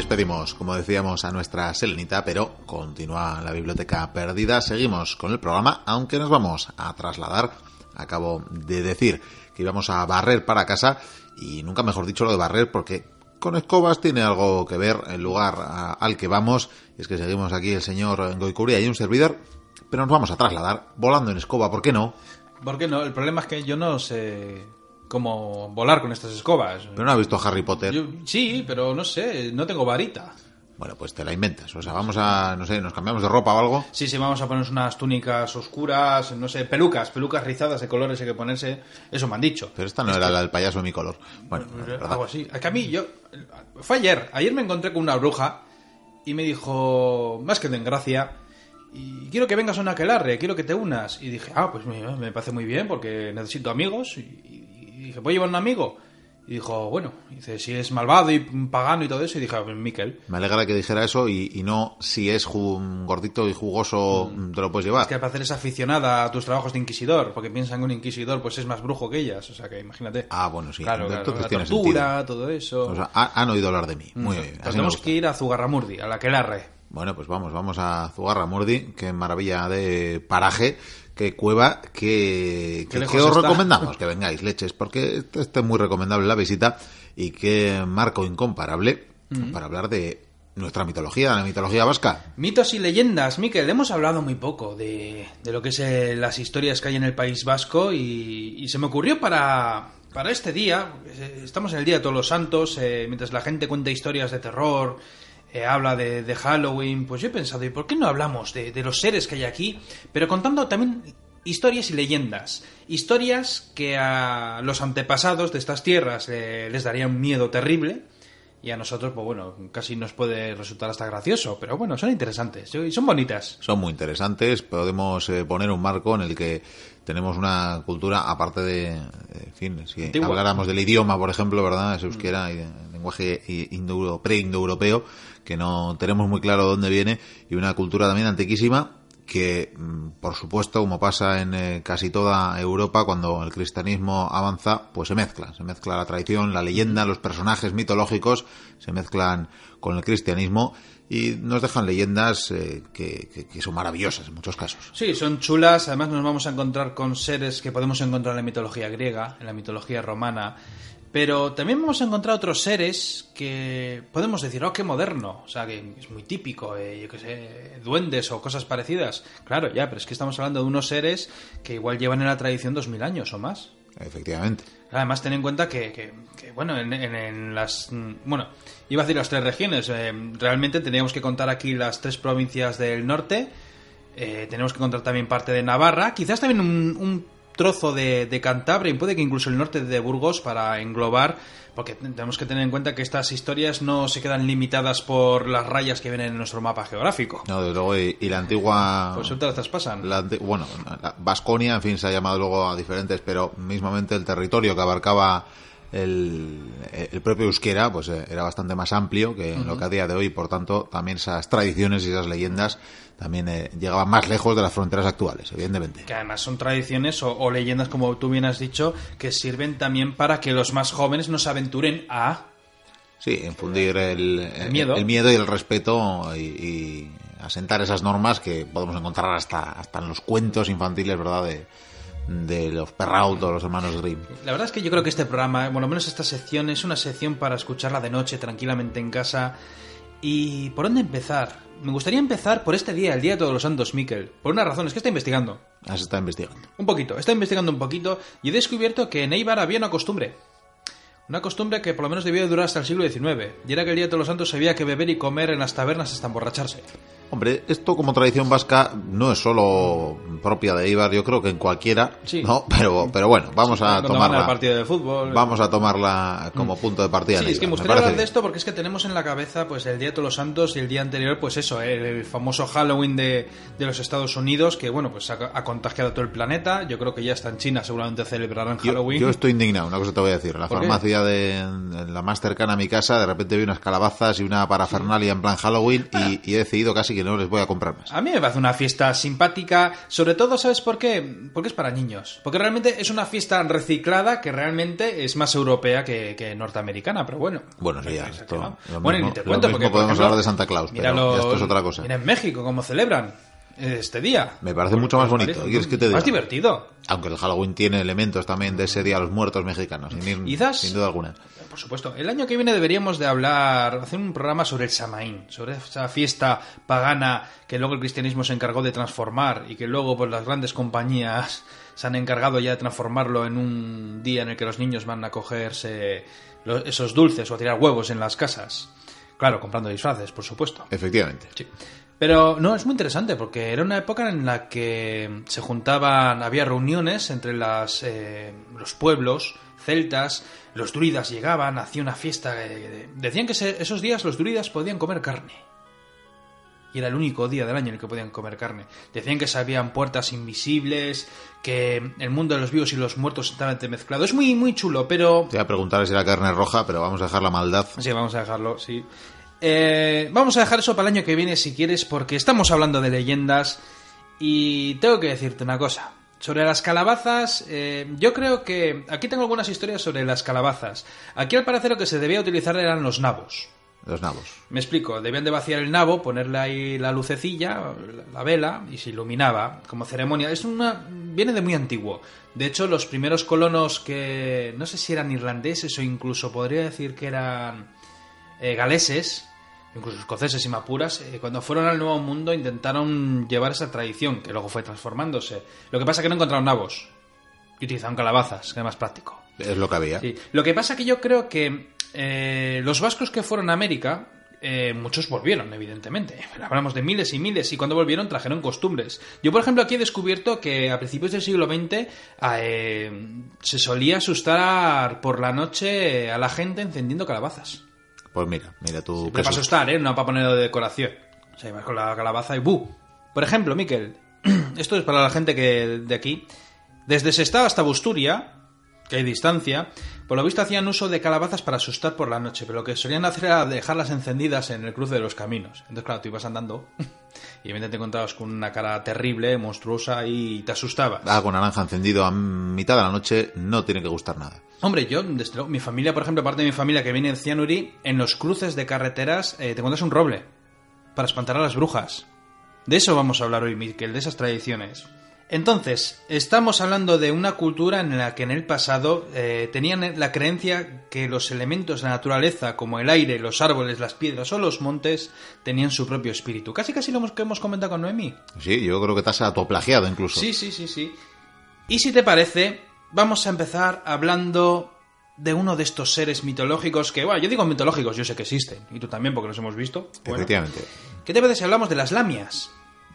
despedimos, como decíamos, a nuestra Selenita, pero continúa la biblioteca perdida. Seguimos con el programa, aunque nos vamos a trasladar. Acabo de decir que íbamos a barrer para casa y nunca mejor dicho lo de barrer porque con escobas tiene algo que ver el lugar al que vamos. Es que seguimos aquí el señor Goicuria y un servidor, pero nos vamos a trasladar volando en escoba, ¿por qué no? ¿Por qué no? El problema es que yo no sé cómo volar con estas escobas. Pero no ha visto Harry Potter. sí, pero no sé, no tengo varita. Bueno, pues te la inventas. O sea, vamos a, no sé, nos cambiamos de ropa o algo. Sí, sí, vamos a ponernos unas túnicas oscuras, no sé, pelucas, pelucas rizadas de colores hay que ponerse. Eso me han dicho. Pero esta no era la del payaso de mi color. Bueno, algo así. Es que a mí, yo. Fue ayer. Ayer me encontré con una bruja y me dijo, más que de gracia, y quiero que vengas a una aquelarre, quiero que te unas. Y dije, ah, pues me, me parece muy bien porque necesito amigos. Y, y dije, ¿puedo llevar un amigo? Y dijo, bueno, dice, si es malvado y pagano y todo eso. Y dije, pues Miquel. Me alegra que dijera eso y, no si es gordito y jugoso mm. te lo puedes llevar. Es que al parecer es aficionada a tus trabajos de inquisidor, porque piensan que un inquisidor pues es más brujo que ellas. O sea que imagínate. Ah, bueno, sí. Claro, claro la tortura, todo eso. O sea, han oído hablar de mí. Muy mm. bien. tenemos que ir a Zugarramurdi, a la Aquelarre. Bueno, pues vamos, vamos a Zugarramurdi, qué maravilla de paraje qué cueva que, os recomendamos que vengáis, leches, porque este es muy recomendable la visita y qué marco incomparable para hablar de nuestra mitología, la mitología vasca. Mitos y leyendas, Miquel, hemos hablado muy poco de, lo que es eh, las historias que hay en el País Vasco y, se me ocurrió para, para este día, eh, estamos en el Día de Todos los Santos, eh, mientras la gente cuenta historias de terror, eh, habla de, Halloween, pues yo he pensado, ¿y por qué no hablamos de, los seres que hay aquí? Pero contando también historias y leyendas. Historias que a los antepasados de estas tierras eh, les darían miedo terrible. Y a nosotros, pues bueno, casi nos puede resultar hasta gracioso, pero bueno, son interesantes y son bonitas. Son muy interesantes, podemos eh, poner un marco en el que tenemos una cultura, aparte de, en fin, si habláramos del idioma, por ejemplo, ¿verdad? Es euskera y lenguaje pre-indoeuropeo, que no tenemos muy claro dónde viene, y una cultura también antiquísima que, mm, por supuesto, como pasa en eh, casi toda Europa, cuando el cristianismo avanza, pues se mezcla. Se mezcla la tradición, la leyenda, los personajes mitológicos, se mezclan con el cristianismo y nos dejan leyendas eh, que, que, son maravillosas en muchos casos. Sí, son chulas. Además, nos vamos a encontrar con seres que podemos encontrar en la mitología griega, en la mitología romana pero también hemos encontrado otros seres que podemos decir, oh, qué moderno. O sea, que es muy típico, eh, yo qué sé, duendes o cosas parecidas. Claro, ya, pero es que estamos hablando de unos seres que igual llevan en la tradición dos mil años o más. Efectivamente. Además, ten en cuenta que, que, bueno, en, las. Bueno, iba a decir las tres regiones. Eh, realmente teníamos que contar aquí las tres provincias del norte. Eh, tenemos que contar también parte de Navarra. Quizás también un trozo de, de, Cantabria y puede que incluso el norte de Burgos para englobar, porque tenemos que tener en cuenta que estas historias no se quedan limitadas por las rayas que vienen en nuestro mapa geográfico. No, desde luego, y, la antigua... Pues otras traspasan. La, bueno, Vasconia, en fin, se ha llamado luego a diferentes, pero mismamente el territorio que abarcaba el, el, propio euskera pues eh, era bastante más amplio que lo que a día de hoy, por tanto, también esas tradiciones y esas leyendas también eh, llegaban más lejos de las fronteras actuales, evidentemente. Que además son tradiciones o, leyendas, como tú bien has dicho, que sirven también para que los más jóvenes no se aventuren a... Sí, infundir el, miedo. el, miedo y el respeto y, asentar esas normas que podemos encontrar hasta, hasta en los cuentos infantiles, ¿verdad?, de, de los Perrault o los hermanos Grimm. La verdad es que yo creo que este programa, bueno, menos esta sección, es una sección para escucharla de noche tranquilamente en casa. ¿Y por dónde empezar? Me gustaría empezar por este día, el Día de Todos los Santos, Miquel. Por una razón, es que está investigando. Has estado investigando. Un poquito, está investigando un poquito y he descubierto que en Eibar había una costumbre. Una costumbre que por lo menos debió durar hasta el siglo XIX. Y era que el Día de Todos los Santos había que beber y comer en las tabernas hasta emborracharse. Hombre, esto como tradición vasca no es solo propia de Ibar, yo creo que en cualquiera, sí. ¿no? Pero, pero bueno, vamos a tomarla. partida de fútbol. Vamos a tomarla como mm. punto de partida. Sí, es que me gustaría hablar de esto porque es que tenemos en la cabeza pues el Día de Todos los Santos y el día anterior, pues eso, el famoso Halloween de, de los Estados Unidos, que bueno, pues ha, contagiado a todo el planeta. Yo creo que ya está en China, seguramente celebrarán Halloween. Yo, estoy indignado, una cosa te voy a decir. La farmacia de la más cercana a mi casa, de repente vi unas calabazas y una parafernalia en plan Halloween y, y he decidido casi que que no les voy a comprar más. A mí me parece una fiesta simpática, sobre todo, ¿sabes por qué? Porque es para niños. Porque realmente es una fiesta reciclada que realmente es más europea que, norteamericana, pero bueno. Bueno, sí, ya. Esto, bueno, ni te cuento, porque podemos hablar de Santa Claus, pero esto es otra cosa. Mira en México cómo celebran este día. Me parece mucho más bonito. ¿Quieres que te diga? Más divertido. Aunque el Halloween tiene elementos también de ese día a los muertos mexicanos, sin, sin duda alguna. Por supuesto. El año que viene deberíamos de hablar, hacer un programa sobre el Samaín, sobre esa fiesta pagana que luego el cristianismo se encargó de transformar y que luego pues las grandes compañías se han encargado ya de transformarlo en un día en el que los niños van a cogerse esos dulces o a tirar huevos en las casas. Claro, comprando disfraces, por supuesto. Efectivamente. Sí. Pero no, es muy interesante porque era una época en la que se juntaban, había reuniones entre las, eh, los pueblos celtas, los druidas llegaban, hacía una fiesta. decían que esos días los druidas podían comer carne. Y era el único día del año en el que podían comer carne. Decían que se habían puertas invisibles, que el mundo de los vivos y los muertos estaban mezclados. Es muy, muy chulo, pero... Te voy a preguntar si era carne roja, pero vamos a dejar la maldad. Sí, vamos a dejarlo, sí. Eh, vamos a dejar eso para el año que viene si quieres, porque estamos hablando de leyendas y tengo que decirte una cosa. Sobre las calabazas, eh, yo creo que aquí tengo algunas historias sobre las calabazas. Aquí al parecer lo que se debía utilizar eran los nabos. Los nabos. Me explico, debían de vaciar el nabo, ponerle ahí la lucecilla, la vela, y se iluminaba como ceremonia. Es una. viene de muy antiguo. De hecho, los primeros colonos que. no sé si eran irlandeses o incluso podría decir que eran eh, galeses, incluso escoceses y mapuras, eh, cuando fueron al Nuevo Mundo intentaron llevar esa tradición, que luego fue transformándose. Lo que pasa es que no encontraron nabos, y utilizaron calabazas, que era más práctico. Es lo que había. Lo que pasa que yo creo que eh, los vascos que fueron a América, eh, muchos volvieron, evidentemente. Hablamos de miles y miles, y cuando volvieron trajeron costumbres. Yo, por ejemplo, aquí he descubierto que a principios del siglo XX se solía asustar por la noche a la gente encendiendo calabazas. Pues mira, mira tú. Sí, para asustar, ¿eh? No para ponerlo de decoración. O sea, vas con la calabaza y ¡bu! Por ejemplo, Miquel, esto es para la gente que de aquí. Desde Sestao hasta Busturia, que hay distancia, por lo visto hacían uso de calabazas para asustar por la noche, pero lo que solían hacer era dejarlas encendidas en el cruce de los caminos. Entonces, claro, tú ibas andando y evidentemente te encontrabas con una cara terrible, monstruosa y te asustaba. Algo con naranja encendido a mitad de la noche no tiene que gustar nada. Hombre, yo, desde mi familia, por ejemplo, parte de mi familia que viene en Cianuri, en los cruces de carreteras eh, te encuentras un roble para espantar a las brujas. De eso vamos a hablar hoy, Miquel, de esas tradiciones. Entonces, estamos hablando de una cultura en la que en el pasado eh, tenían la creencia que los elementos de la naturaleza, como el aire, los árboles, las piedras o los montes, tenían su propio espíritu. Casi casi lo que hemos comentado con Noemi. Sí, yo creo que te has autoplagiado incluso. Sí, sí, sí, sí. Y si te parece, vamos a empezar hablando de uno de estos seres mitológicos que, bueno, yo digo mitológicos, yo sé que existen, y tú también porque los hemos visto. Efectivamente. ¿Qué te parece si hablamos de las lamias?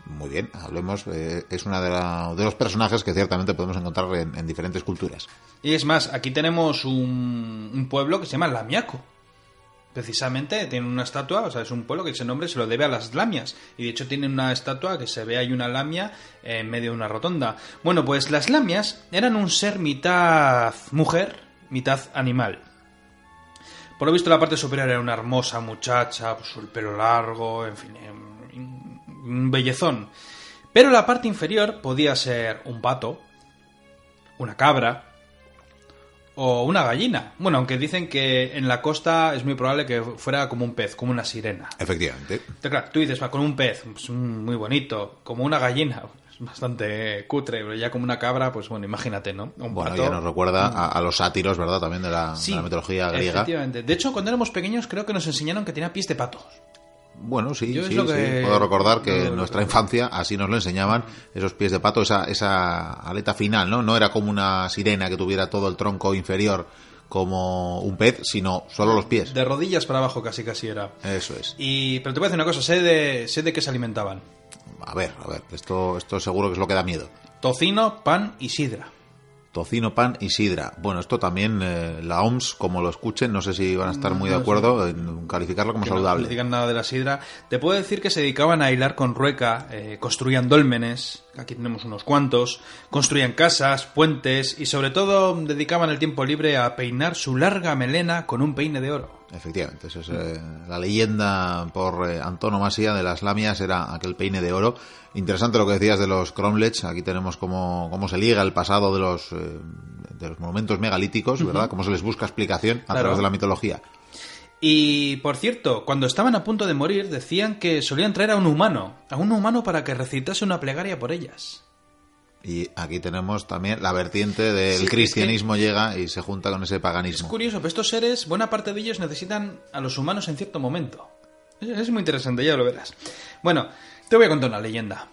Muy bien, hablemos. Eh, es uno de, los personajes que ciertamente podemos encontrar en, diferentes culturas. Y es más, aquí tenemos un, un, pueblo que se llama Lamiaco. Precisamente tiene una estatua, o sea, es un pueblo que ese nombre se lo debe a las lamias. Y de hecho tiene una estatua que se ve ahí una lamia en medio de una rotonda. Bueno, pues las lamias eran un ser mitad mujer, mitad animal. Por lo visto la parte superior era una hermosa muchacha, pues el pelo largo, en fin, un bellezón. Pero la parte inferior podía ser un pato, una cabra, o una gallina. Bueno, aunque dicen que en la costa es muy probable que fuera como un pez, como una sirena. Efectivamente. claro, tú dices, va, con un pez, pues, muy bonito, como una gallina, es bastante cutre, pero ya como una cabra, pues bueno, imagínate, ¿no? Un bueno, ya nos recuerda a, los sátiros, ¿verdad? También de la, de la mitología griega. Efectivamente. De hecho, cuando éramos pequeños creo que nos enseñaron que tenía pies de pato. Bueno, sí, sí, Puedo recordar que en nuestra infancia así nos lo enseñaban, esos pies de pato, esa, esa aleta final, ¿no? No era como una sirena que tuviera todo el tronco inferior como un pez, sino solo los pies. De rodillas para abajo casi casi era. Eso es. Y, pero te voy a decir una cosa, sé de, sé de qué se alimentaban. A ver, a ver, esto, esto seguro que es lo que da miedo. Tocino, pan y sidra tocino, pan y sidra. Bueno, esto también eh, la OMS, como lo escuchen, no sé si van a estar muy de acuerdo en calificarlo como saludable. No digan nada de la sidra. Te puedo decir que se dedicaban a hilar con rueca, eh, construían dólmenes, aquí tenemos unos cuantos, construían casas, puentes y sobre todo dedicaban el tiempo libre a peinar su larga melena con un peine de oro. Efectivamente, eso es eh, la leyenda por eh, antonomasia de las lamias era aquel peine de oro. Interesante lo que decías de los cromlechs, aquí tenemos cómo, cómo se liga el pasado de los, eh, de los monumentos megalíticos, ¿verdad? Cómo se les busca explicación a través de la mitología. Y, por cierto, cuando estaban a punto de morir, decían que solían traer a un humano, a un humano para que recitase una plegaria por ellas. Y aquí tenemos también la vertiente del cristianismo llega y se junta con ese paganismo. Es curioso, pero estos seres, buena parte de ellos necesitan a los humanos en cierto momento. Es, muy interesante, ya lo verás. Bueno, te voy a contar una leyenda.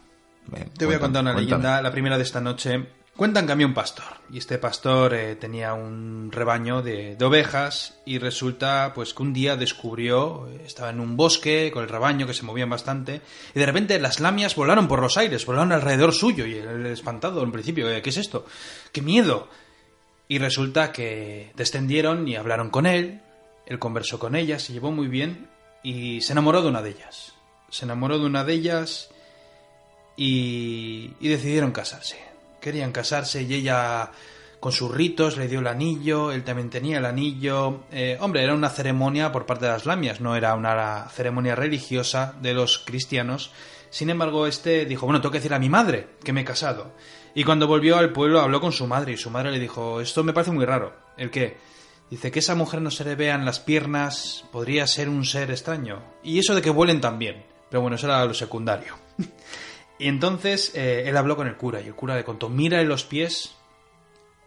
te voy a contar una leyenda, la primera de esta noche, Cuentan que había un pastor y este pastor eh, tenía un rebaño de, ovejas y resulta pues que un día descubrió, eh, estaba en un bosque con el rebaño que se movían bastante y de repente las lamias volaron por los aires, volaron alrededor suyo y él espantado en principio, eh, ¿qué es esto? ¡Qué miedo! Y resulta que descendieron y hablaron con él, él conversó con ellas, se llevó muy bien y se enamoró de una de ellas. Se enamoró de una de ellas y, y decidieron casarse querían casarse y ella con sus ritos le dio el anillo, él también tenía el anillo. Eh, hombre, era una ceremonia por parte de las lamias, no era una ceremonia religiosa de los cristianos. Sin embargo, este dijo, bueno, tengo que decir a mi madre que me he casado. Y cuando volvió al pueblo habló con su madre y su madre le dijo, esto me parece muy raro. ¿El qué? Dice que esa mujer no se le vean las piernas, podría ser un ser extraño. Y eso de que vuelen también. Pero bueno, eso era lo secundario. Y entonces eh, él habló con el cura y el cura le contó, mira en los pies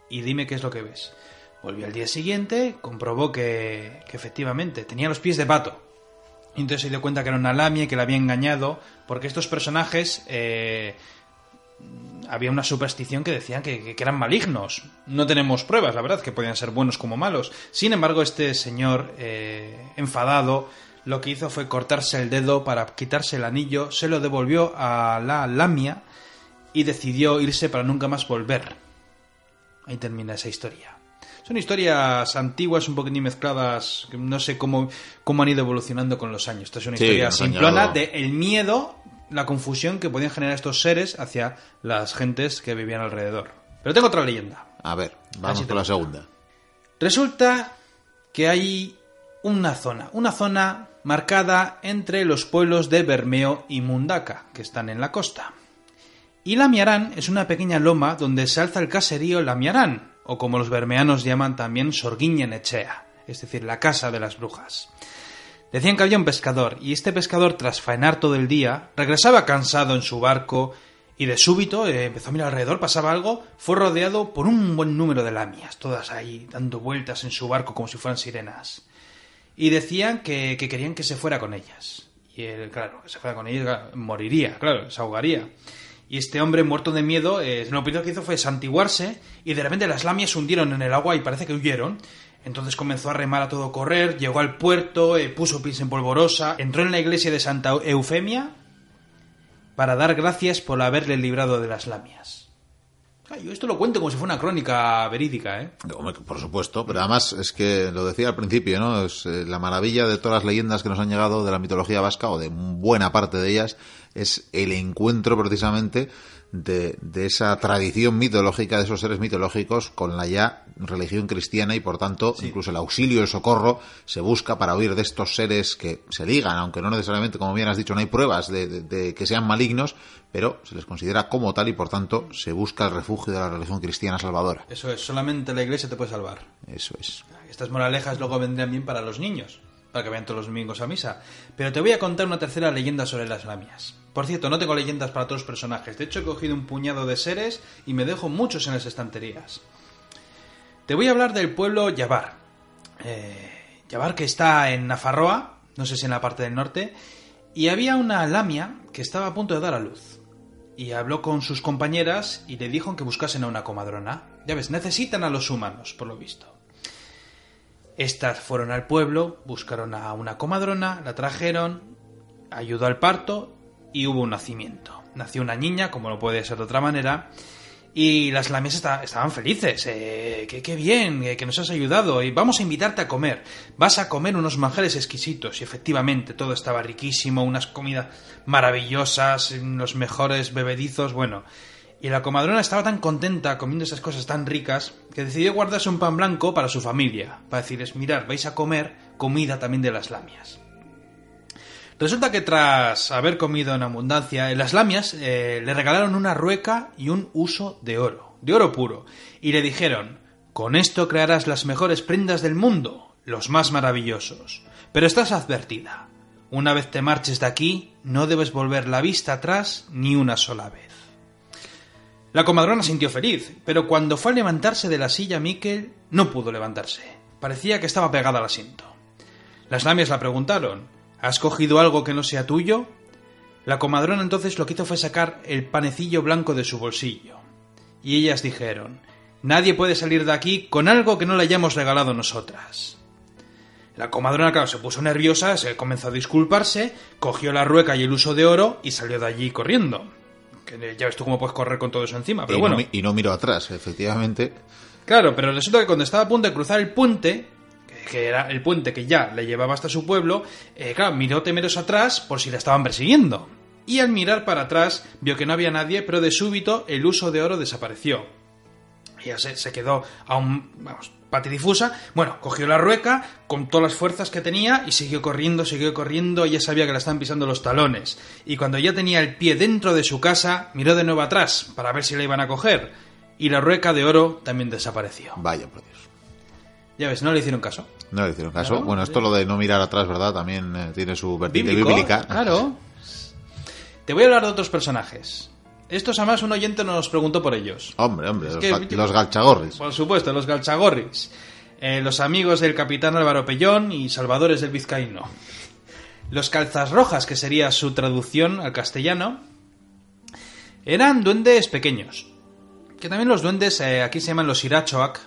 y dime qué es lo que ves. Volvió al día siguiente, comprobó que, efectivamente tenía los pies de pato. Y entonces se dio cuenta que era una lamia y que la había engañado, porque estos personajes eh, había una superstición que decían que, que, eran malignos. No tenemos pruebas, la verdad, que podían ser buenos como malos. Sin embargo, este señor eh, enfadado lo que hizo fue cortarse el dedo para quitarse el anillo, se lo devolvió a la lamia y decidió irse para nunca más volver. Ahí termina esa historia. Son historias antiguas, un poquitín mezcladas, no sé cómo, cómo han ido evolucionando con los años. Esta es una historia simplona de el miedo, la confusión que podían generar estos seres hacia las gentes que vivían alrededor. Pero tengo otra leyenda. A ver, vamos con la segunda. Resulta que hay una zona, una zona marcada entre los pueblos de Bermeo y Mundaka, que están en la costa. Y Lamiarán es una pequeña loma donde se alza el caserío Lamiarán, o como los bermeanos llaman también Sorguiñenechea, es decir, la casa de las brujas. Decían que había un pescador, y este pescador, tras faenar todo el día, regresaba cansado en su barco, y de súbito eh, empezó a mirar alrededor, pasaba algo, fue rodeado por un buen número de lamias, todas ahí dando vueltas en su barco como si fueran sirenas y decían que, querían que se fuera con ellas. Y él, claro, que se fuera con ellas, moriría, claro, se ahogaría. Y este hombre, muerto de miedo, eh, lo primero que hizo fue santiguarse y de repente las lamias se hundieron en el agua y parece que huyeron. Entonces comenzó a remar a todo correr, llegó al puerto, eh, puso pies en polvorosa, entró en la iglesia de Santa Eufemia para dar gracias por haberle librado de las lamias. Yo esto lo cuento como si fuera una crónica verídica, ¿eh? Por supuesto, pero además es que lo decía al principio, ¿no? Es eh, la maravilla de todas las leyendas que nos han llegado de la mitología vasca, o de buena parte de ellas, es el encuentro precisamente de, esa tradición mitológica, de esos seres mitológicos, con la ya religión cristiana y por tanto incluso el auxilio, el socorro se busca para huir de estos seres que se ligan, aunque no necesariamente, como bien has dicho, no hay pruebas de, que sean malignos, pero se les considera como tal y por tanto se busca el refugio de la religión cristiana salvadora. Eso es, solamente la iglesia te puede salvar. Eso es. Estas moralejas luego vendrían bien para los niños, para que vayan todos los domingos a misa. Pero te voy a contar una tercera leyenda sobre las lamias. Por cierto, no tengo leyendas para todos los personajes. De hecho, he cogido un puñado de seres y me dejo muchos en las estanterías. Te voy a hablar del pueblo Yabar. Eh, Yabar que está en Nafarroa, no sé si en la parte del norte, y había una lamia que estaba a punto de dar a luz. Y habló con sus compañeras y le dijo que buscasen a una comadrona. Ya ves, necesitan a los humanos, por lo visto. Estas fueron al pueblo, buscaron a una comadrona, la trajeron, ayudó al parto y hubo un nacimiento. Nació una niña, como no puede ser de otra manera, Y las lamias estaban felices. Eh, qué, bien, que nos has ayudado. Y vamos a invitarte a comer. Vas a comer unos manjares exquisitos. Y efectivamente, todo estaba riquísimo, unas comidas maravillosas, los mejores bebedizos. Bueno, y la comadrona estaba tan contenta comiendo esas cosas tan ricas que decidió guardarse un pan blanco para su familia. Para decirles, mirad, vais a comer comida también de las lamias. Resulta que tras haber comido en abundancia, las lamias eh, le regalaron una rueca y un uso de oro, de oro puro, y le dijeron, con esto crearás las mejores prendas del mundo, los más maravillosos. Pero estás advertida. Una vez te marches de aquí, no debes volver la vista atrás ni una sola vez. La comadrona sintió feliz, pero cuando fue a levantarse de la silla Miquel no pudo levantarse. Parecía que estaba pegada al asiento. Las lamias la preguntaron ¿Has cogido algo que no sea tuyo? La comadrona entonces lo que hizo fue sacar el panecillo blanco de su bolsillo. Y ellas dijeron Nadie puede salir de aquí con algo que no le hayamos regalado nosotras. La comadrona, claro, se puso nerviosa, se comenzó a disculparse, cogió la rueca y el uso de oro y salió de allí corriendo. Que ya ves tú cómo puedes correr con todo eso encima, pero y bueno. No, y no miró atrás, efectivamente. Claro, pero resulta que cuando estaba a punto de cruzar el puente, que era el puente que ya le llevaba hasta su pueblo, eh, claro, miró temeros atrás por si la estaban persiguiendo. Y al mirar para atrás vio que no había nadie, pero de súbito el uso de oro desapareció. Ella se, se quedó aún, vamos, patidifusa. Bueno, cogió la rueca con todas las fuerzas que tenía y siguió corriendo, siguió corriendo. Ella sabía que la estaban pisando los talones. Y cuando ya tenía el pie dentro de su casa, miró de nuevo atrás para ver si la iban a coger. Y la rueca de oro también desapareció. Vaya, por Dios. Ya ves, no le hicieron caso. No le hicieron caso. bueno, esto lo de no mirar atrás, ¿verdad? También eh, tiene su vertiente bíblica. Claro. Te voy a hablar de otros personajes. Estos además un oyente nos preguntó por ellos. Hombre, hombre, los, que- los galchagorris. Por supuesto, los galchagorris. Eh, los amigos del capitán Álvaro Pellón y salvadores del vizcaíno. Los calzas rojas, que sería su traducción al castellano, eran duendes pequeños. Que también los duendes eh, aquí se llaman los irachoak,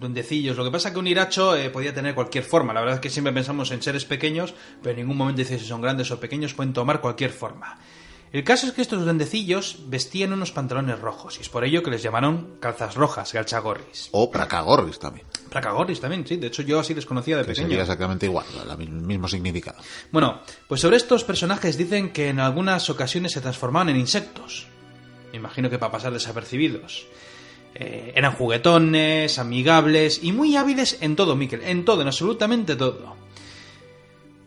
duendecillos. Lo que pasa es que un iracho eh, podía tener cualquier forma. La verdad es que siempre pensamos en seres pequeños, pero en ningún momento dice si son grandes o pequeños, pueden tomar cualquier forma. El caso es que estos duendecillos vestían unos pantalones rojos, y es por ello que les llamaron calzas rojas, galchagorris. O pracagorris también. Placagorris también, sí. De hecho, yo así les conocía de Que pequeño. sería exactamente igual, el mismo significado. Bueno, pues sobre estos personajes dicen que en algunas ocasiones se transformaban en insectos. Me imagino que para pasar desapercibidos. Eh, eran juguetones, amigables y muy hábiles en todo, Miquel. En todo, en absolutamente todo.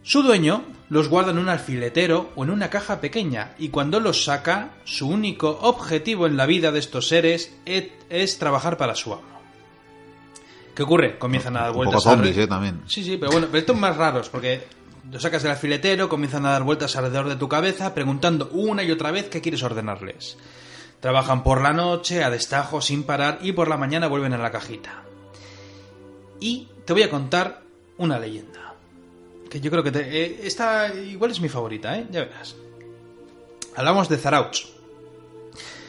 Su dueño los guarda en un alfiletero o en una caja pequeña y cuando los saca, su único objetivo en la vida de estos seres es, es trabajar para su amo. ¿Qué ocurre? Comienzan a dar Un vueltas poco zombies, alre- ¿eh? También. Sí, sí, pero bueno, pero estos más raros, porque lo sacas del alfiletero, comienzan a dar vueltas alrededor de tu cabeza, preguntando una y otra vez qué quieres ordenarles. Trabajan por la noche, a destajo, sin parar, y por la mañana vuelven a la cajita. Y te voy a contar una leyenda. Que yo creo que te, eh, esta igual es mi favorita, ¿eh? Ya verás. Hablamos de Zarauch.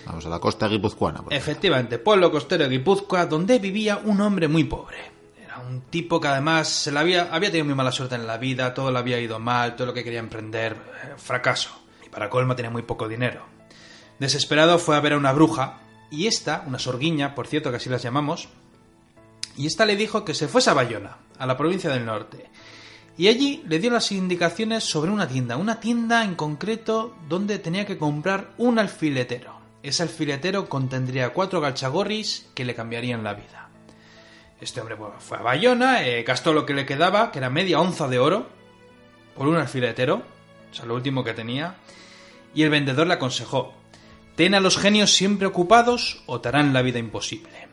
Vamos a la costa guipuzcoana. Efectivamente, pueblo costero de Guipúzcoa, donde vivía un hombre muy pobre. Era un tipo que además se le había, había tenido muy mala suerte en la vida, todo le había ido mal, todo lo que quería emprender, eh, fracaso. Y para colmo tenía muy poco dinero. Desesperado fue a ver a una bruja, y esta, una sorguiña, por cierto que así las llamamos, y esta le dijo que se fuese a Bayona, a la provincia del norte. Y allí le dio las indicaciones sobre una tienda, una tienda en concreto donde tenía que comprar un alfiletero. Ese alfiletero contendría cuatro galchagorris que le cambiarían la vida. Este hombre fue a Bayona, eh, gastó lo que le quedaba, que era media onza de oro, por un alfiletero, o sea, lo último que tenía, y el vendedor le aconsejó, ten a los genios siempre ocupados o te harán la vida imposible.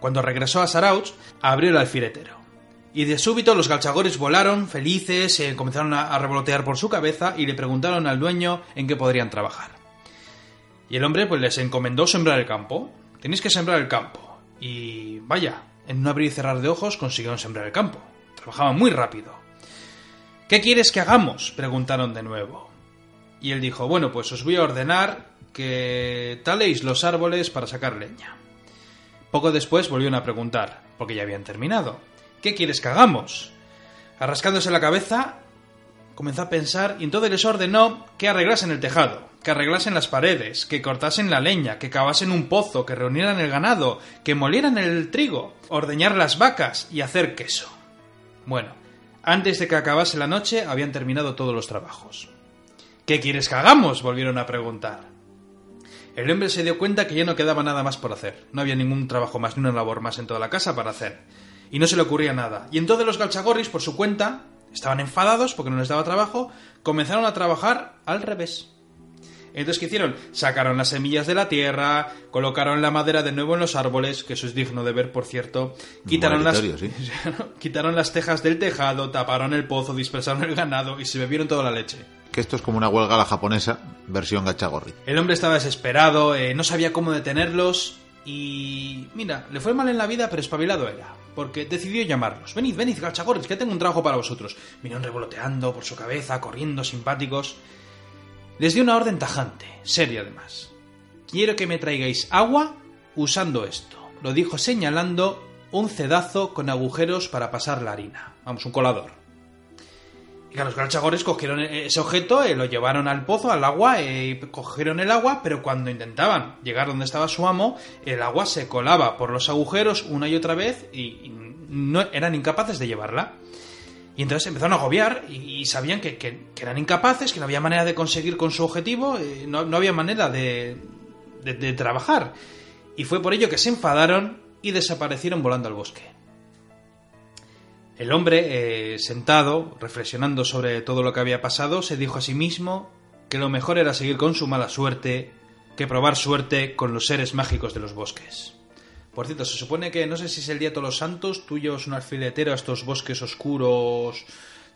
Cuando regresó a Sarauch, abrió el alfiletero. Y de súbito los galchagores volaron, felices, eh, comenzaron a, a revolotear por su cabeza y le preguntaron al dueño en qué podrían trabajar. Y el hombre pues les encomendó sembrar el campo. Tenéis que sembrar el campo. Y vaya, en un abrir y cerrar de ojos consiguieron sembrar el campo. Trabajaban muy rápido. ¿Qué quieres que hagamos? preguntaron de nuevo. Y él dijo, bueno, pues os voy a ordenar que taléis los árboles para sacar leña. Poco después volvieron a preguntar, porque ya habían terminado. ¿Qué quieres que hagamos? Arrascándose la cabeza, comenzó a pensar y entonces les ordenó que arreglasen el tejado, que arreglasen las paredes, que cortasen la leña, que cavasen un pozo, que reunieran el ganado, que molieran el trigo, ordeñar las vacas y hacer queso. Bueno, antes de que acabase la noche habían terminado todos los trabajos. ¿Qué quieres que hagamos? volvieron a preguntar. El hombre se dio cuenta que ya no quedaba nada más por hacer. No había ningún trabajo más ni una labor más en toda la casa para hacer. Y no se le ocurría nada. Y entonces los galchagorris, por su cuenta, estaban enfadados porque no les daba trabajo, comenzaron a trabajar al revés. Entonces, ¿qué hicieron? Sacaron las semillas de la tierra, colocaron la madera de nuevo en los árboles, que eso es digno de ver, por cierto. Quitaron las, quitaron las tejas del tejado, taparon el pozo, dispersaron el ganado y se bebieron toda la leche. Que esto es como una huelga a la japonesa, versión gachagorri. El hombre estaba desesperado, eh, no sabía cómo detenerlos y... Mira, le fue mal en la vida, pero espabilado era porque decidió llamarlos. Venid, venid, gachagorris, que tengo un trabajo para vosotros. Vinieron revoloteando por su cabeza, corriendo, simpáticos. Les dio una orden tajante, seria además. Quiero que me traigáis agua usando esto. Lo dijo señalando un cedazo con agujeros para pasar la harina. Vamos, un colador. Los galchagores cogieron ese objeto, eh, lo llevaron al pozo, al agua, eh, cogieron el agua, pero cuando intentaban llegar donde estaba su amo, el agua se colaba por los agujeros una y otra vez y, no eran incapaces de llevarla. Y entonces empezaron a agobiar y, sabían que, eran incapaces, que no había manera de conseguir con su objetivo, eh, no, había manera de, trabajar. Y fue por ello que se enfadaron y desaparecieron volando al bosque. El hombre, eh, sentado, reflexionando sobre todo lo que había pasado, se dijo a sí mismo que lo mejor era seguir con su mala suerte que probar suerte con los seres mágicos de los bosques. Por cierto, se supone que no sé si es el día de todos los santos, tú llevas un alfiletero a estos bosques oscuros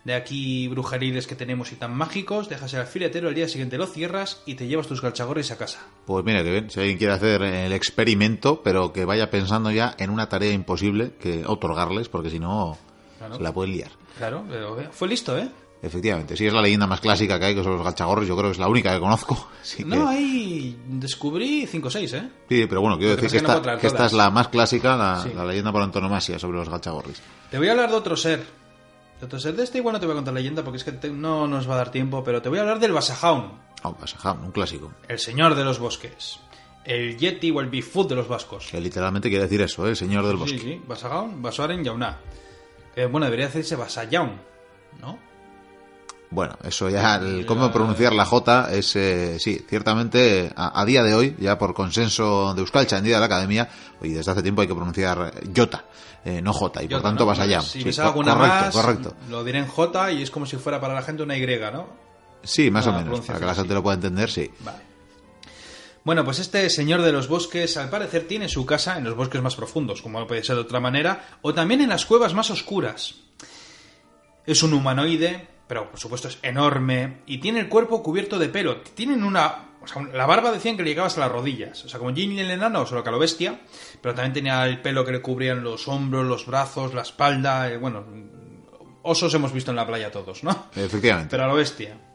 de aquí brujeriles que tenemos y tan mágicos, dejas el alfiletero, el día siguiente lo cierras y te llevas tus galchagores a casa. Pues mira que bien, si alguien quiere hacer el experimento, pero que vaya pensando ya en una tarea imposible que otorgarles, porque si no se la pueden liar. Claro, pero fue listo, ¿eh? Efectivamente, si es la leyenda más clásica que hay, que son los galchagorros, yo creo que es la única que conozco. no, ahí descubrí 5 o 6, ¿eh? Sí, pero bueno, quiero decir que, esta, es la más clásica, la, leyenda por antonomasia sobre los galchagorris. Te voy a hablar de otro ser. De otro ser de este igual no te voy a contar la leyenda porque es que no nos va a dar tiempo, pero te voy a hablar del Basajaun. Oh, Basajaun, un clásico. El señor de los bosques. El Yeti o el Bigfoot de los vascos. Que literalmente quiere decir eso, ¿eh? el señor del bosque. Sí, sí, Basajaun, Basoaren Yauna. Que bueno, debería decirse Basajaun, ¿no? Bueno, eso ya, el cómo pronunciar la J es, eh, sí, ciertamente a, día de hoy, ya por consenso de Euskal Chandida de la Academia, y desde hace tiempo hay que pronunciar Jota, eh, no J, y por tanto vas allá. Si sí, alguna más, correcto. lo diré en J y es como si fuera para la gente una Y, ¿no? Sí, más o menos, para que la gente lo pueda entender, sí. Vale. Bueno, pues este señor de los bosques al parecer tiene su casa en los bosques más profundos, como no puede ser de otra manera, o también en las cuevas más oscuras. Es un humanoide pero por supuesto es enorme y tiene el cuerpo cubierto de pelo. Tienen una... O sea, la barba decían que le llegaba hasta las rodillas. O sea, como Jimmy el enano, solo que a lo bestia, pero también tenía el pelo que le cubrían los hombros, los brazos, la espalda. Eh, bueno, osos hemos visto en la playa todos, ¿no? Efectivamente. Pero a lo bestia.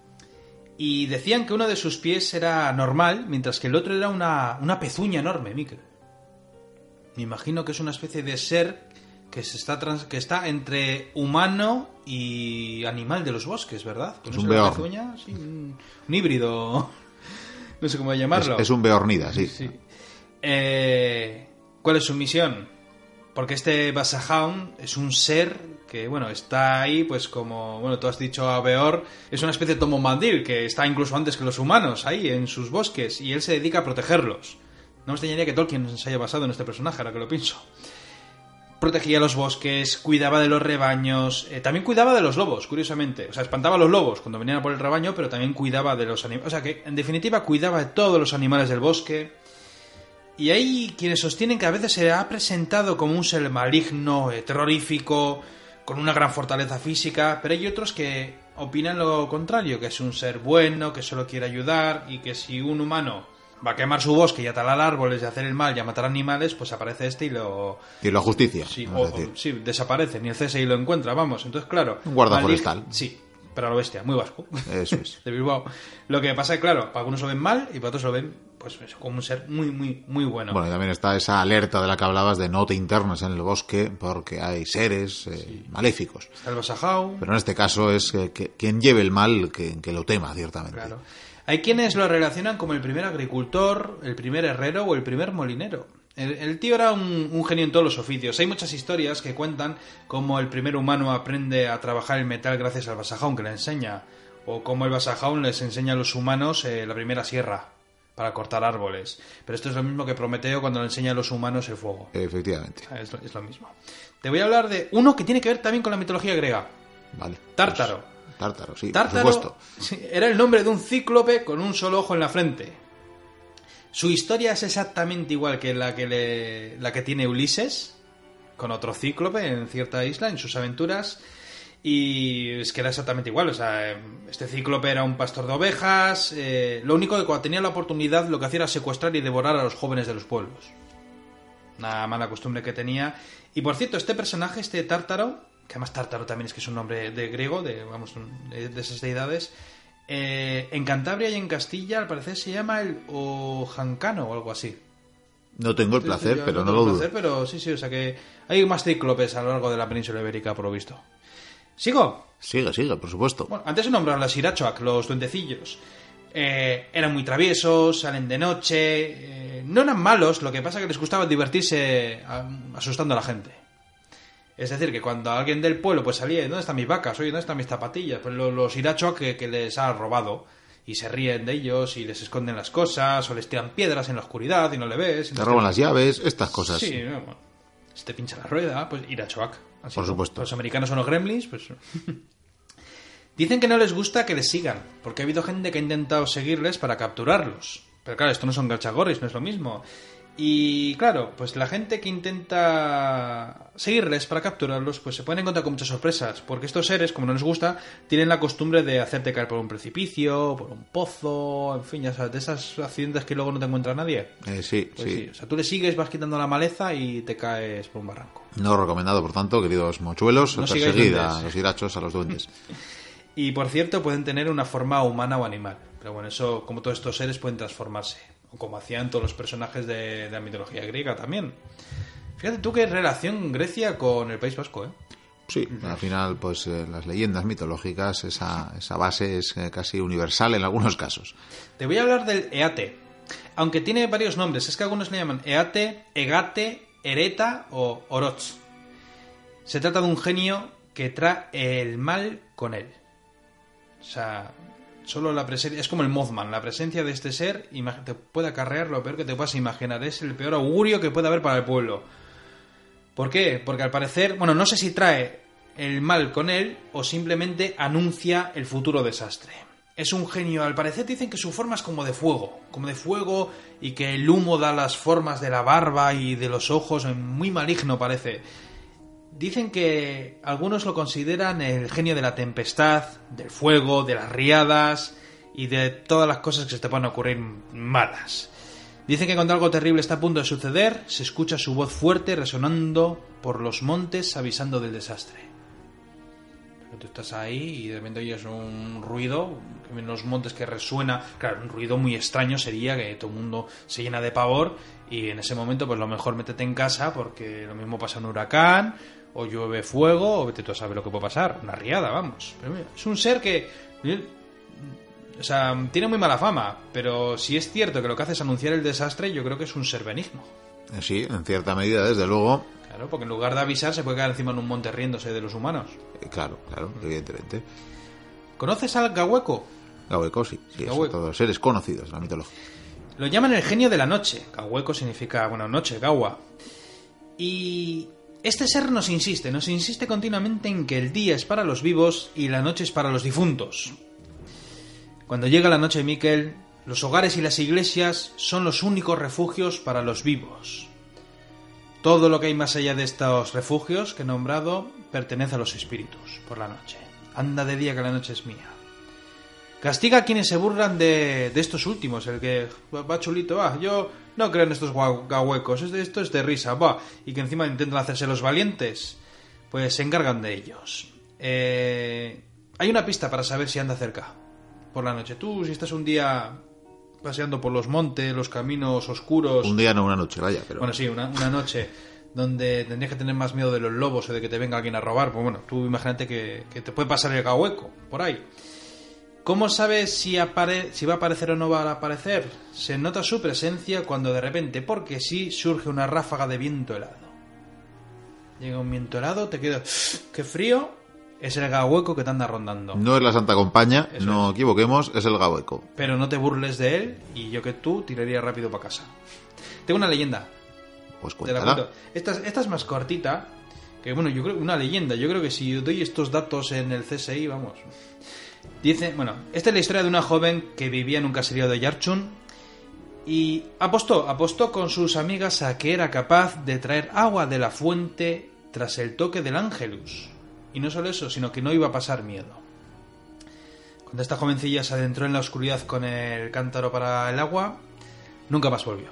Y decían que uno de sus pies era normal, mientras que el otro era una, una pezuña enorme, Mikel. Me imagino que es una especie de ser que, se está que está entre humano y animal de los bosques, ¿verdad? Es un beor. un, híbrido. No sé cómo llamarlo. Es, un beornida, sí. Eh, ¿Cuál es su misión? Porque este Basajaun es un ser que, bueno, está ahí, pues como, bueno, tú has dicho a Beor, es una especie de Tomomandil que está incluso antes que los humanos ahí en sus bosques y él se dedica a protegerlos. No me extrañaría que Tolkien se haya basado en este personaje, ahora que lo pienso protegía los bosques, cuidaba de los rebaños, eh, también cuidaba de los lobos, curiosamente. O sea, espantaba a los lobos cuando venían a por el rebaño, pero también cuidaba de los animales. O sea, que en definitiva cuidaba de todos los animales del bosque. Y hay quienes sostienen que a veces se ha presentado como un ser maligno, eh, terrorífico, con una gran fortaleza física, pero hay otros que opinan lo contrario, que es un ser bueno, que solo quiere ayudar y que si un humano va a quemar su bosque y a talar árboles y hacer el mal y a matar animales, pues aparece este y lo... Y lo justicia. Sí, sí, desaparece, ni el CSI lo encuentra, vamos. Entonces, claro... Un guarda forestal. Sí, pero a lo bestia, muy vasco. Eso es. de Bilbao. Lo que pasa es que, claro, para algunos lo ven mal y para otros lo ven pues como un ser muy, muy, muy bueno. Bueno, y también está esa alerta de la que hablabas de no te internas en el bosque porque hay seres eh, maléficos. Está el Basajau. Pero en este caso es que, quien lleve el mal que, que, lo tema, ciertamente. Claro. Hay quienes lo relacionan como el primer agricultor, el primer herrero o el primer molinero. El, tío era un, genio en todos los oficios. Hay muchas historias que cuentan cómo el primer humano aprende a trabajar el metal gracias al vasajón que le enseña, o cómo el vasajón les enseña a los humanos eh, la primera sierra para cortar árboles. Pero esto es lo mismo que Prometeo cuando le enseña a los humanos el fuego. Efectivamente. Es, es lo mismo. Te voy a hablar de uno que tiene que ver también con la mitología griega. Vale. Tártaro. Pues, tártaro, sí, Tártaro por supuesto. era el nombre de un cíclope con un solo ojo en la frente. Su historia es exactamente igual que la que, le, la que tiene Ulises, con otro cíclope en cierta isla, en sus aventuras. Y es que era exactamente igual. O sea, este cíclope era un pastor de ovejas. Eh, lo único que cuando tenía la oportunidad lo que hacía era secuestrar y devorar a los jóvenes de los pueblos. Una mala costumbre que tenía. Y por cierto, este personaje, este tártaro, que además tártaro también es que es un nombre de griego, de, vamos, de esas deidades, eh, en Cantabria y en Castilla, al parecer, se llama el Ojancano o algo así. No tengo el placer, pero no, lo dudo. pero sí, sí, o sea que hay más cíclopes a lo largo de la península ibérica, por lo visto. ¿Sigo? Sigue, sigue, por supuesto. Bueno, antes se nombraron las Irachoac, los duendecillos. Eh, eran muy traviesos, salen de noche. Eh, no eran malos, lo que pasa es que les gustaba divertirse asustando a la gente. Es decir, que cuando alguien del pueblo pues salía, ¿dónde están mis vacas? Oye, ¿dónde están mis zapatillas? Pues los, los que, les ha robado y se ríen de ellos y les esconden las cosas o les tiran piedras en la oscuridad y no le ves. Te roban las llaves, estas cosas. Sí, si te pincha la rueda, pues Irachoak. Por supuesto. Los americanos son los gremlins, pues... Dicen que no les gusta que les sigan, porque ha habido gente que ha intentado seguirles para capturarlos. Pero claro, esto no son gachagorris, no es lo mismo. Y claro, pues la gente que intenta seguirles para capturarlos, pues se pueden encontrar con muchas sorpresas, porque estos seres, como no les gusta, tienen la costumbre de hacerte caer por un precipicio, por un pozo, en fin, ya sabes, de esas accidentes que luego no te encuentra nadie. Eh, sí, pues sí. O sea, tú le sigues, vas quitando la maleza y te caes por un barranco. No recomendado, por tanto, queridos mochuelos, no perseguid a los hirachos, a los duendes. y por cierto, pueden tener una forma humana o animal. Pero bueno, eso, como todos estos seres, pueden transformarse como hacían todos los personajes de, la mitología griega también. Fíjate tú qué relación Grecia con el País Vasco, ¿eh? Sí, al final, pues eh, las leyendas mitológicas, esa, esa base es eh, casi universal en algunos casos. Te voy a hablar del Eate, aunque tiene varios nombres. Es que algunos le llaman Eate, Egate, Ereta o Oroch. Se trata de un genio que trae el mal con él. O sea, Solo la presencia. Es como el Mothman. La presencia de este ser te puede acarrear lo peor que te puedas imaginar. Es el peor augurio que puede haber para el pueblo. ¿Por qué? Porque al parecer. Bueno, no sé si trae el mal con él o simplemente anuncia el futuro desastre. Es un genio. Al parecer dicen que su forma es como de fuego. Como de fuego y que el humo da las formas de la barba y de los ojos. Muy maligno parece. Dicen que algunos lo consideran el genio de la tempestad, del fuego, de las riadas y de todas las cosas que se te pueden ocurrir malas. Dicen que cuando algo terrible está a punto de suceder, se escucha su voz fuerte resonando por los montes avisando del desastre. Tú estás ahí y de repente oyes un ruido en los montes que resuena. Claro, un ruido muy extraño sería que todo el mundo se llena de pavor y en ese momento pues lo mejor métete en casa porque lo mismo pasa un huracán o llueve fuego, o vete tú a saber lo que puede pasar. Una riada, vamos. es un ser que. O sea, tiene muy mala fama, pero si es cierto que lo que hace es anunciar el desastre, yo creo que es un ser benigno. Eh, sí, en cierta medida, desde luego. Claro, porque en lugar de avisar se puede quedar encima de un monte riéndose de los humanos. Eh, claro, claro, evidentemente. ¿Conoces al Gahueco? Gahueco, sí, sí todos seres conocidos en la mitología. Lo llaman el genio de la noche. Gahueco significa, bueno, noche, Gawa. Y este ser nos insiste, nos insiste continuamente en que el día es para los vivos y la noche es para los difuntos. Cuando llega la noche de Miquel, los hogares y las iglesias son los únicos refugios para los vivos. Todo lo que hay más allá de estos refugios que he nombrado pertenece a los espíritus por la noche. Anda de día que la noche es mía. Castiga a quienes se burlan de, estos últimos, el que va chulito, va, yo no creo en estos gahuecos, esto es de risa, va, y que encima intentan hacerse los valientes, pues se encargan de ellos. Eh, hay una pista para saber si anda cerca por la noche. Tú, si estás un día paseando por los montes, los caminos oscuros... Un día no, una noche, vaya, pero... Bueno, sí, una, noche donde tendrías que tener más miedo de los lobos o de que te venga alguien a robar, pues bueno, tú imagínate que, que te puede pasar el gahueco por ahí. ¿Cómo sabes si, si va a aparecer o no va a aparecer? Se nota su presencia cuando de repente, porque sí, surge una ráfaga de viento helado. Llega un viento helado, te queda... ¡Qué frío! Es el gahueco que te anda rondando. No es la Santa Compaña, no equivoquemos, es el gahueco. Pero no te burles de él y yo que tú tiraría rápido para casa. Tengo una leyenda. Pues cuéntala. Esta, esta es más cortita, que bueno, yo creo una leyenda. Yo creo que si doy estos datos en el CSI, vamos. Dice, bueno, esta es la historia de una joven que vivía en un caserío de Yarchun y apostó, apostó con sus amigas a que era capaz de traer agua de la fuente tras el toque del ángelus. Y no solo eso, sino que no iba a pasar miedo. Cuando esta jovencilla se adentró en la oscuridad con el cántaro para el agua, nunca más volvió.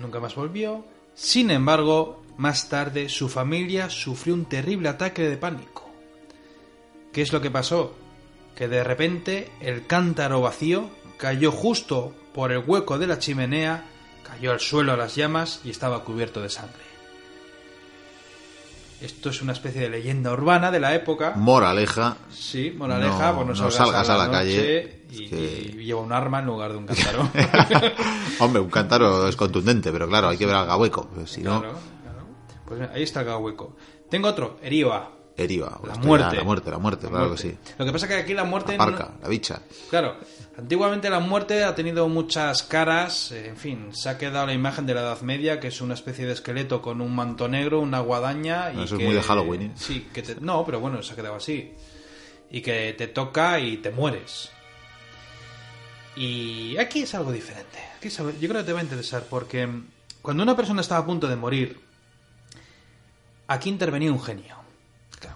Nunca más volvió. Sin embargo, más tarde su familia sufrió un terrible ataque de pánico. ¿Qué es lo que pasó? Que de repente el cántaro vacío cayó justo por el hueco de la chimenea, cayó al suelo a las llamas y estaba cubierto de sangre. Esto es una especie de leyenda urbana de la época. Moraleja. Sí, moraleja, no, pues no salgas, a la, calle y, lleva un arma en lugar de un cántaro. Hombre, un cántaro es contundente, pero claro, hay que ver al gahueco. Pues si no... Pues ahí está el gahueco. Tengo otro, Eriva. Eriva, la muerte. La muerte, la muerte, claro que sí. Lo que pasa es que aquí la muerte... La parca, la bicha. Claro, antiguamente la muerte ha tenido muchas caras, en fin, se ha quedado la imagen de la Edad Media, que es una especie de esqueleto con un manto negro, una guadaña... y eso es muy de Halloween, ¿eh? Sí, que te... No, pero bueno, se ha quedado así. Y que te toca y te mueres. Y aquí es algo diferente. Aquí Yo creo que te va a interesar porque cuando una persona estaba a punto de morir, aquí intervenía un genio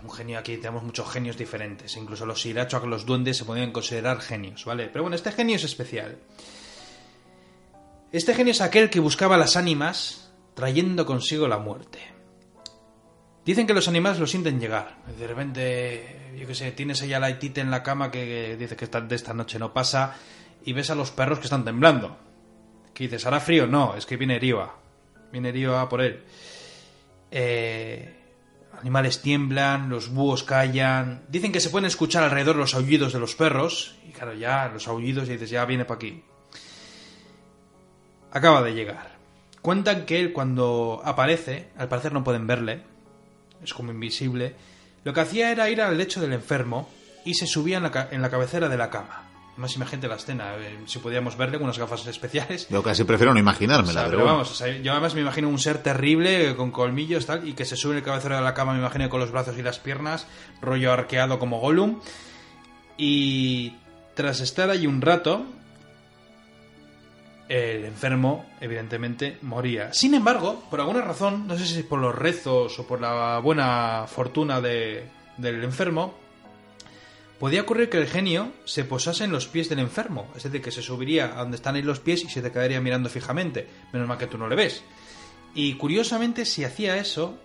un genio aquí tenemos muchos genios diferentes. Incluso los sirachos, los duendes se podían considerar genios, ¿vale? Pero bueno, este genio es especial. Este genio es aquel que buscaba las ánimas trayendo consigo la muerte. Dicen que los animales lo sienten llegar. De repente, yo qué sé, tienes ahí a la Itite en la cama que dice que de esta noche no pasa y ves a los perros que están temblando. Que dices, ¿hará frío? No, es que viene Riva. Viene Riva por él. Eh, animales tiemblan, los búhos callan. Dicen que se pueden escuchar alrededor los aullidos de los perros. Y claro, ya los aullidos y dices, ya viene para aquí. Acaba de llegar. Cuentan que él cuando aparece, al parecer no pueden verle, es como invisible, lo que hacía era ir al lecho del enfermo y se subía en la, en la cabecera de la cama. Más imagínate la escena, eh, si podíamos verle con unas gafas especiales. Yo casi prefiero no imaginármela, pero, vamos, yo además me imagino un ser terrible con colmillos tal y que se sube en el cabecero de la cama, me imagino con los brazos y las piernas, rollo arqueado como Gollum. Y tras estar ahí un rato, el enfermo, evidentemente, moría. Sin embargo, por alguna razón, no sé si por los rezos o por la buena fortuna de, del enfermo, Podía ocurrir que el genio se posase en los pies del enfermo, es decir, que se subiría a donde están ahí los pies y se te quedaría mirando fijamente. Menos mal que tú no le ves. Y curiosamente, si hacía eso,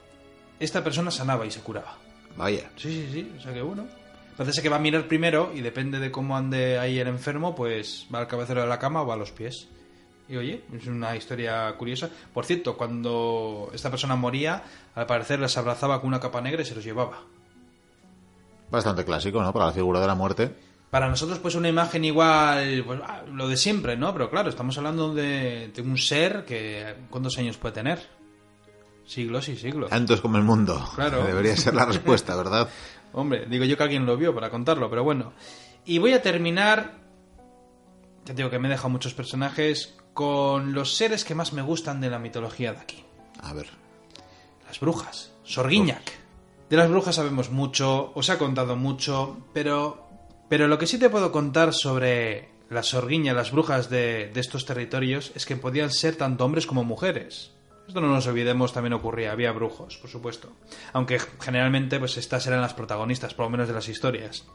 esta persona sanaba y se curaba. Vaya. Sí, sí, sí. O sea que bueno. Entonces que va a mirar primero y depende de cómo ande ahí el enfermo, pues va al cabecero de la cama o va a los pies. Y oye, es una historia curiosa. Por cierto, cuando esta persona moría, al parecer les abrazaba con una capa negra y se los llevaba. Bastante clásico, ¿no? Para la figura de la muerte. Para nosotros, pues una imagen igual, pues ah, lo de siempre, ¿no? Pero claro, estamos hablando de, un ser que, ¿cuántos años puede tener? Siglos y siglos. Tantos como el mundo. Claro. Debería ser la respuesta, ¿verdad? Hombre, digo yo que alguien lo vio para contarlo, pero bueno. Y voy a terminar, te digo que me he dejado muchos personajes, con los seres que más me gustan de la mitología de aquí. A ver. Las brujas. Sorguiñac. De las brujas sabemos mucho, os ha contado mucho, pero, pero lo que sí te puedo contar sobre la sorguiña, las brujas de, estos territorios, es que podían ser tanto hombres como mujeres. Esto no nos olvidemos, también ocurría, había brujos, por supuesto. Aunque generalmente pues estas eran las protagonistas, por lo menos de las historias.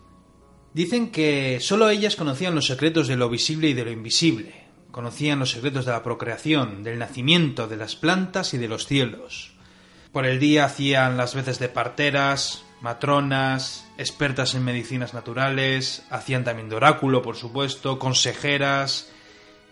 Dicen que solo ellas conocían los secretos de lo visible y de lo invisible. Conocían los secretos de la procreación, del nacimiento, de las plantas y de los cielos. Por el día hacían las veces de parteras, matronas, expertas en medicinas naturales, hacían también de oráculo, por supuesto, consejeras.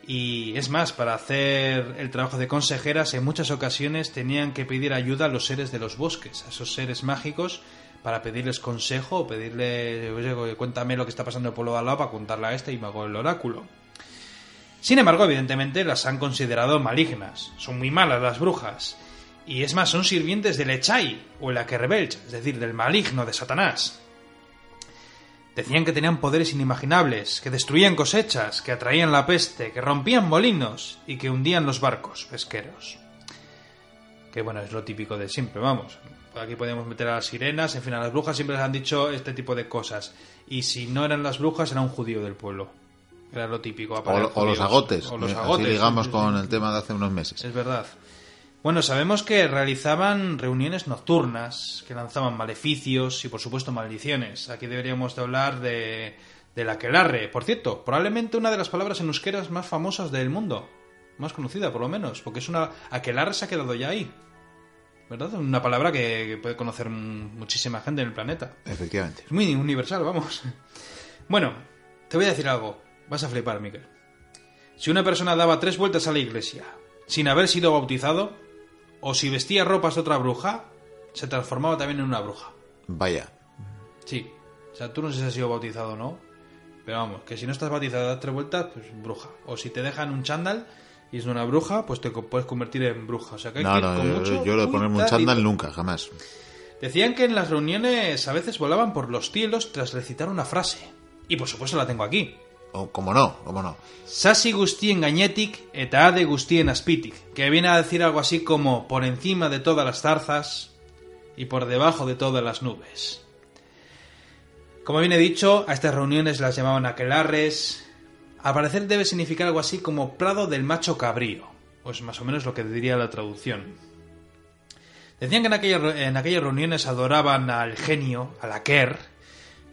Y es más, para hacer el trabajo de consejeras en muchas ocasiones tenían que pedir ayuda a los seres de los bosques, a esos seres mágicos, para pedirles consejo o pedirle, oye, cuéntame lo que está pasando en el pueblo de al lado para contarle a este y me hago el oráculo. Sin embargo, evidentemente las han considerado malignas. Son muy malas las brujas. Y es más, son sirvientes del Echai o el Akerbelch, es decir, del maligno de Satanás. Decían que tenían poderes inimaginables, que destruían cosechas, que atraían la peste, que rompían molinos y que hundían los barcos pesqueros. Que bueno, es lo típico de siempre, vamos. Aquí podemos meter a las sirenas, en fin, a las brujas siempre les han dicho este tipo de cosas. Y si no eran las brujas, era un judío del pueblo. Era lo típico. O, los agotes. O los agotes. digamos con el tema de hace unos meses. Es verdad. Bueno, sabemos que realizaban reuniones nocturnas, que lanzaban maleficios y por supuesto maldiciones. Aquí deberíamos de hablar de, de la aquelarre. Por cierto, probablemente una de las palabras en euskeras más famosas del mundo. Más conocida, por lo menos, porque es una... Aquelarre se ha quedado ya ahí. ¿Verdad? Una palabra que, puede conocer muchísima gente en el planeta. Efectivamente. Es muy universal, vamos. Bueno, te voy a decir algo. Vas a flipar, Miguel. Si una persona daba tres vueltas a la iglesia sin haber sido bautizado, o si vestía ropas de otra bruja, se transformaba también en una bruja. Vaya. Sí. O sea, tú no sé si has sido bautizado o no. Pero vamos, que si no estás bautizado das tres vueltas, pues bruja. O si te dejan un chándal y es una bruja, pues te puedes convertir en bruja. O sea, que hay no, no, con mucho yo, lo de ponerme un chándal nunca, jamás. Decían que en las reuniones a veces volaban por los cielos tras recitar una frase. Y por supuesto la tengo aquí. O, como no, como no. Sasi gustien gainetik eta ade gustien aspitik, que viene a decir algo así como por encima de todas las zarzas y por debajo de todas las nubes. Como bien he dicho, a estas reuniones las llamaban aquelarres. Al parecer debe significar algo así como prado del macho cabrío, pues más o menos lo que diría la traducción. Decían que en, aquellas, en aquellas reuniones adoraban al genio, al Aker,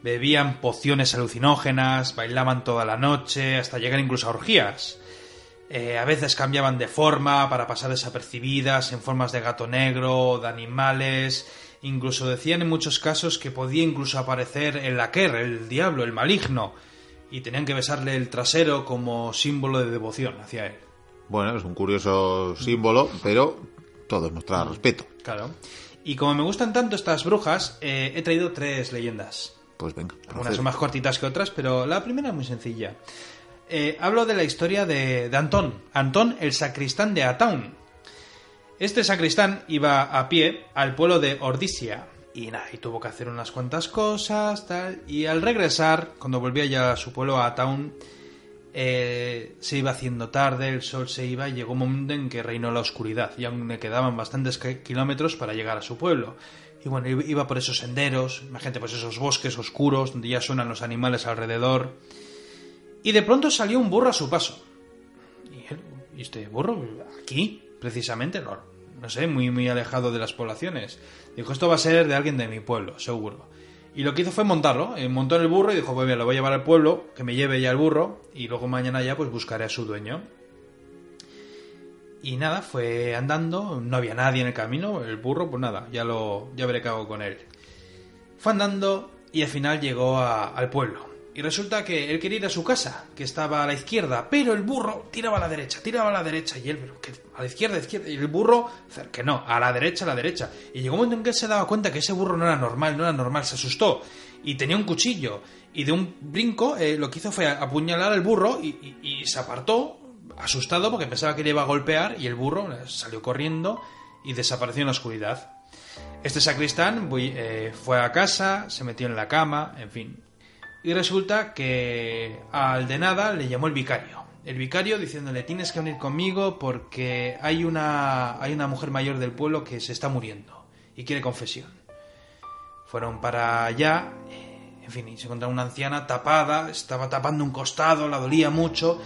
bebían pociones alucinógenas, bailaban toda la noche, hasta llegar incluso a orgías. Eh, a veces cambiaban de forma para pasar desapercibidas en formas de gato negro, de animales. Incluso decían en muchos casos que podía incluso aparecer el laquer, el diablo, el maligno, y tenían que besarle el trasero como símbolo de devoción hacia él. Bueno, es un curioso símbolo, pero todo es mostrar respeto. Claro. Y como me gustan tanto estas brujas, eh, he traído tres leyendas. Pues venga. Son más cortitas que otras, pero la primera es muy sencilla. Eh, hablo de la historia de, Antón. Antón, el sacristán de Ataun. Este sacristán iba a pie al pueblo de Ordisia. Y nada, y tuvo que hacer unas cuantas cosas, tal. Y al regresar, cuando volvía ya a su pueblo, a Ataun, eh, se iba haciendo tarde, el sol se iba y llegó un momento en que reinó la oscuridad. Y aún le quedaban bastantes kilómetros para llegar a su pueblo. Y bueno, iba por esos senderos, imagínate pues esos bosques oscuros donde ya suenan los animales alrededor. Y de pronto salió un burro a su paso. Y, él, ¿y este burro? ¿Aquí? Precisamente, no, no sé, muy, muy alejado de las poblaciones. Dijo, esto va a ser de alguien de mi pueblo, seguro. Y lo que hizo fue montarlo, eh, montó en el burro y dijo, pues bien, lo voy a llevar al pueblo, que me lleve ya el burro, y luego mañana ya pues buscaré a su dueño. Y nada, fue andando, no había nadie en el camino, el burro, pues nada, ya lo ya veré qué con él. Fue andando y al final llegó al pueblo. Y resulta que él quería ir a su casa, que estaba a la izquierda, pero el burro tiraba a la derecha, tiraba a la derecha, y él, pero que a la izquierda, a izquierda, y el burro, que no, a la derecha, a la derecha. Y llegó un momento en que él se daba cuenta que ese burro no era normal, no era normal, se asustó, y tenía un cuchillo, y de un brinco eh, lo que hizo fue apuñalar al burro y se apartó asustado porque pensaba que le iba a golpear y el burro salió corriendo y desapareció en la oscuridad. Este sacristán eh, fue a casa, se metió en la cama, en fin. Y resulta que al de nada le llamó el vicario. El vicario diciéndole tienes que venir conmigo porque hay una, hay una mujer mayor del pueblo que se está muriendo y quiere confesión. Fueron para allá, eh, en fin, y se encontraron una anciana tapada, estaba tapando un costado, la dolía mucho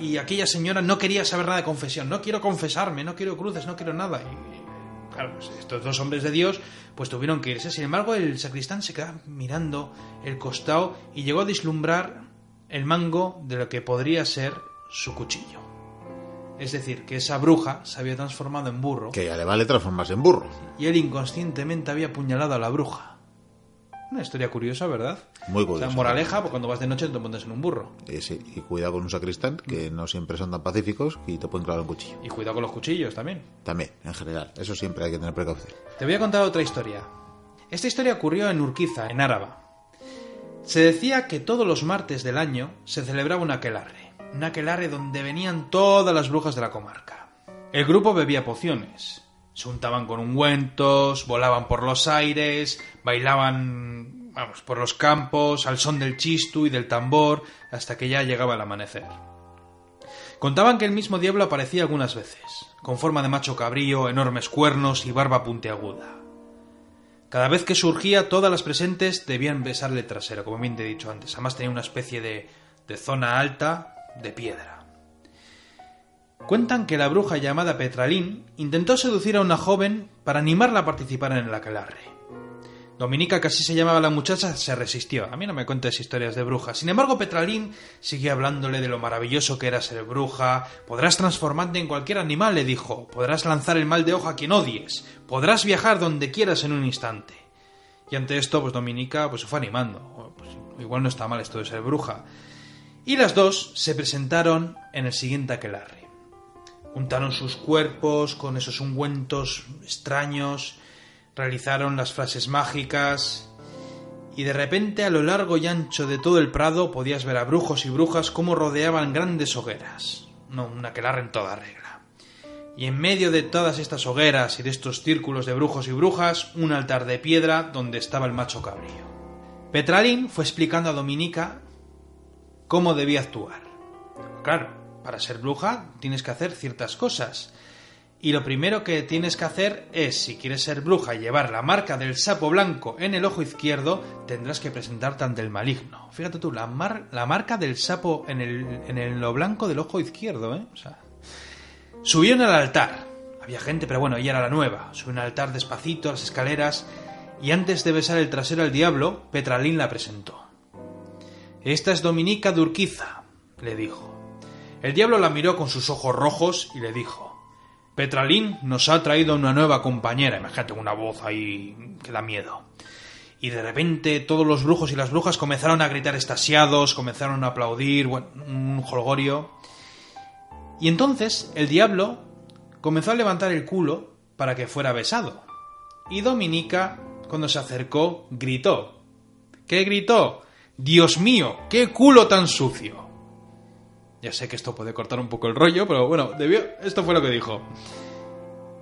y, aquella señora no quería saber nada de confesión. No quiero confesarme, no quiero cruces, no quiero nada. Y, claro, pues estos dos hombres de Dios pues tuvieron que irse. Sin embargo, el sacristán se quedaba mirando el costado y llegó a vislumbrar el mango de lo que podría ser su cuchillo. Es decir, que esa bruja se había transformado en burro. Que ya le vale transformarse en burro. Y él inconscientemente había apuñalado a la bruja. Una historia curiosa, ¿verdad? Muy curiosa. O moraleja, pues cuando vas de noche te montas en un burro. Eh, sí, y cuidado con un sacristán, que no siempre son tan pacíficos y te pueden clavar un cuchillo. Y cuidado con los cuchillos también. También, en general. Eso siempre hay que tener precaución. Te voy a contar otra historia. Esta historia ocurrió en Urquiza, en Áraba. Se decía que todos los martes del año se celebraba un aquelarre, un aquelarre donde venían todas las brujas de la comarca. El grupo bebía pociones, se untaban con ungüentos, volaban por los aires, bailaban vamos, por los campos, al son del chistu y del tambor, hasta que ya llegaba el amanecer. Contaban que el mismo diablo aparecía algunas veces, con forma de macho cabrío, enormes cuernos y barba puntiaguda. Cada vez que surgía, todas las presentes debían besarle trasero, como bien te he dicho antes. Además tenía una especie de, de zona alta de piedra. Cuentan que la bruja llamada Petralín intentó seducir a una joven para animarla a participar en el aquelarre. Dominica, que así se llamaba la muchacha, se resistió. A mí no me cuentes historias de brujas. Sin embargo, Petralín siguió hablándole de lo maravilloso que era ser bruja. Podrás transformarte en cualquier animal, le dijo. Podrás lanzar el mal de ojo a quien odies. Podrás viajar donde quieras en un instante. Y ante esto, pues Dominica pues, se fue animando. Pues, igual no está mal esto de ser bruja. Y las dos se presentaron en el siguiente aquelarre. Juntaron sus cuerpos con esos ungüentos extraños realizaron las frases mágicas y de repente a lo largo y ancho de todo el prado podías ver a brujos y brujas como rodeaban grandes hogueras. No, una aquelarre en toda regla. Y en medio de todas estas hogueras y de estos círculos de brujos y brujas, un altar de piedra donde estaba el macho cabrío. Petralín fue explicando a Dominica cómo debía actuar. Claro, para ser bruja tienes que hacer ciertas cosas. Y lo primero que tienes que hacer es, si quieres ser bruja y llevar la marca del sapo blanco en el ojo izquierdo, tendrás que presentarte ante el maligno. Fíjate tú, la, la marca del sapo en el, en el lo blanco del ojo izquierdo, ¿eh? Subieron al altar. Había gente, pero bueno, ella era la nueva. Subió al altar despacito, las escaleras, y antes de besar el trasero al diablo, Petralín la presentó. Esta es Dominica Durquiza, le dijo. El diablo la miró con sus ojos rojos y le dijo Petralín nos ha traído una nueva compañera. Imagínate una voz ahí que da miedo. Y de repente todos los brujos y las brujas comenzaron a gritar estasiados, comenzaron a aplaudir, un jolgorio. Y entonces el diablo comenzó a levantar el culo para que fuera besado. Y Dominica, cuando se acercó, gritó. ¿Qué gritó? Dios mío, qué culo tan sucio. Ya sé que esto puede cortar un poco el rollo, pero bueno, debió... esto fue lo que dijo.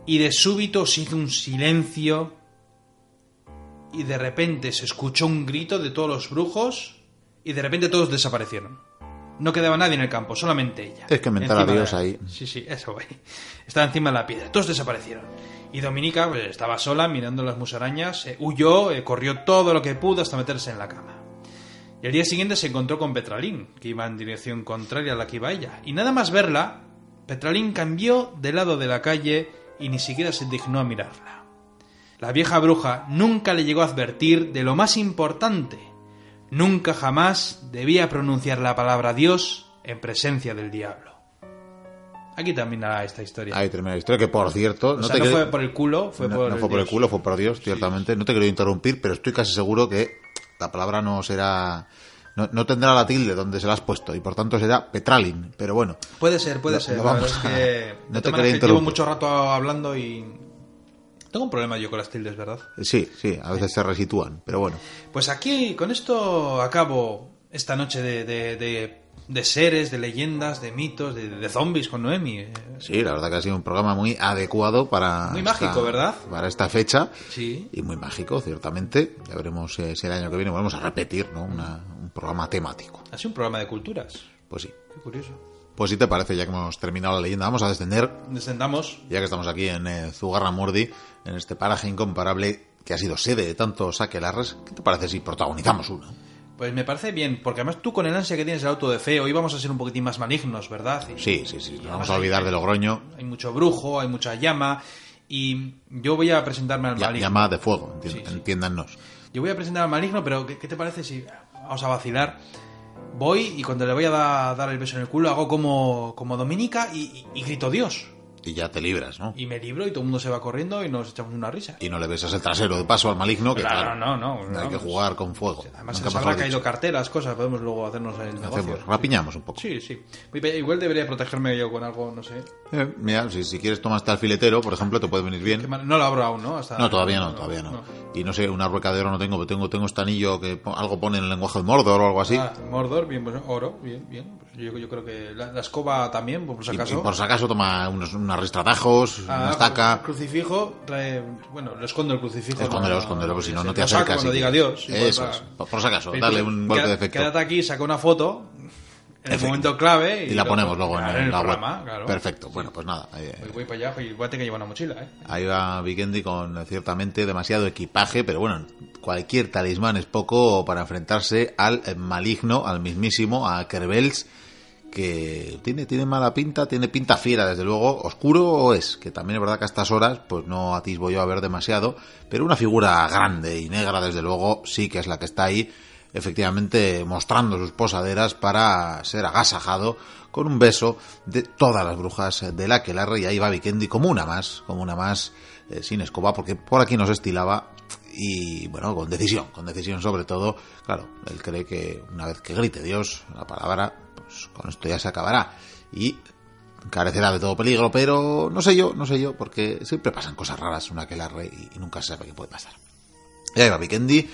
Y de súbito se hizo un silencio y de repente se escuchó un grito de todos los brujos y de repente todos desaparecieron. No quedaba nadie en el campo, solamente ella. Es que mentar a Dios ahí. Sí, sí, eso, güey. Estaba encima de la piedra. Todos desaparecieron. Y Dominica pues, estaba sola mirando las musarañas, eh, huyó, eh, corrió todo lo que pudo hasta meterse en la cama. Y al día siguiente se encontró con Petralín, que iba en dirección contraria a la que iba ella. Y nada más verla, Petralín cambió de lado de la calle y ni siquiera se dignó a mirarla. La vieja bruja nunca le llegó a advertir de lo más importante. Nunca jamás debía pronunciar la palabra Dios en presencia del diablo. Aquí termina esta historia. Ahí termina la historia, que por cierto... no, fue por el culo, fue por No fue por el culo, fue por Dios, ciertamente. No te quiero interrumpir, pero estoy casi seguro que la palabra no será no, tendrá la tilde donde se la has puesto y por tanto será Petralin, pero bueno. Puede ser, puede ser. vamos que no te quería Llevo mucho rato hablando y tengo un problema yo con las tildes, ¿verdad? Sí, sí, a veces se resitúan, pero bueno. Pues aquí, con esto acabo esta noche de de seres, de leyendas, de mitos, de, zombies con Noemi. Sí, la verdad que ha sido un programa muy adecuado para... Muy mágico, ¿verdad? Para esta fecha. Sí. Y muy mágico, ciertamente. Ya veremos eh, si el año que viene volvemos a repetir, ¿no? un programa temático. Ha sido un programa de culturas. Pues sí. Qué curioso. Pues si te parece, ya que hemos terminado la leyenda, vamos a descender. Descendamos. Ya que estamos aquí en eh, Zugarra Mordi, en este paraje incomparable que ha sido sede de tantos aquelarres, ¿qué te parece si protagonizamos uno? Pues me parece bien, porque además tú con el ansia que tienes el auto de fe, hoy vamos a ser un poquitín más malignos, ¿verdad? sí, sí, sí, vamos a olvidar de Logroño. Hay mucho brujo, hay mucha llama, y yo voy a presentarme al maligno. Llama de fuego, entiéndanos. Yo voy a presentar al maligno, pero ¿qué, te parece si vamos a vacilar? Voy y cuando le voy a dar el beso en el culo hago como, como Dominica y, grito Dios. Y ya te libras, ¿no? Y me libro y todo el mundo se va corriendo y nos echamos una risa. Y no le besas el trasero de paso al maligno, que claro, no, no, no, hay que jugar con fuego. Además, se nos habrá caído carteras, cosas, podemos luego hacernos el negocio. rapiñamos un poco. Sí, sí. Igual debería protegerme yo con algo, no sé. Eh, mira, si, si quieres tomaste al filetero, por ejemplo, te puede venir bien. No lo abro aún, ¿no? No, todavía no, todavía no. Y no sé, una rueca de oro no tengo, pero tengo, tengo este anillo que algo pone en el lenguaje de Mordor o algo así. Ah, Mordor, bien, pues oro, bien, bien. Yo, yo, creo que la, escoba también, por si acaso. Y, por si acaso toma unos, unos ah, una estaca. crucifijo, trae, bueno, lo escondo el crucifijo. Escóndelo, escóndelo, pues si no, no te acercas. Cuando diga Dios. Eso por, si acaso, dale un golpe de efecto. Quédate aquí, saca una foto, en el momento clave. Y, la ponemos luego en, la web. Perfecto. Bueno, pues nada. Ahí, voy, para allá y voy a tener que llevar una mochila. ¿eh? Ahí va Vikendi con ciertamente demasiado equipaje, pero bueno, cualquier talismán es poco para enfrentarse al maligno, al mismísimo, a Kerbels, que tiene, tiene mala pinta, tiene pinta fiera, desde luego. Oscuro es, que también es verdad que a estas horas, pues no atisbo yo a ver demasiado, pero una figura grande y negra, desde luego, sí que es la que está ahí efectivamente mostrando sus posaderas para ser agasajado con un beso de todas las brujas de la que la y ahí va Vikendi como una más, como una más eh, sin escoba, porque por aquí nos estilaba y bueno, con decisión, con decisión sobre todo, claro, él cree que una vez que grite Dios la palabra, con esto ya se acabará y carecerá de todo peligro, pero no sé yo, no sé yo, porque siempre pasan cosas raras una que la y, y nunca se sabe qué puede pasar. Y ahí va Vikendi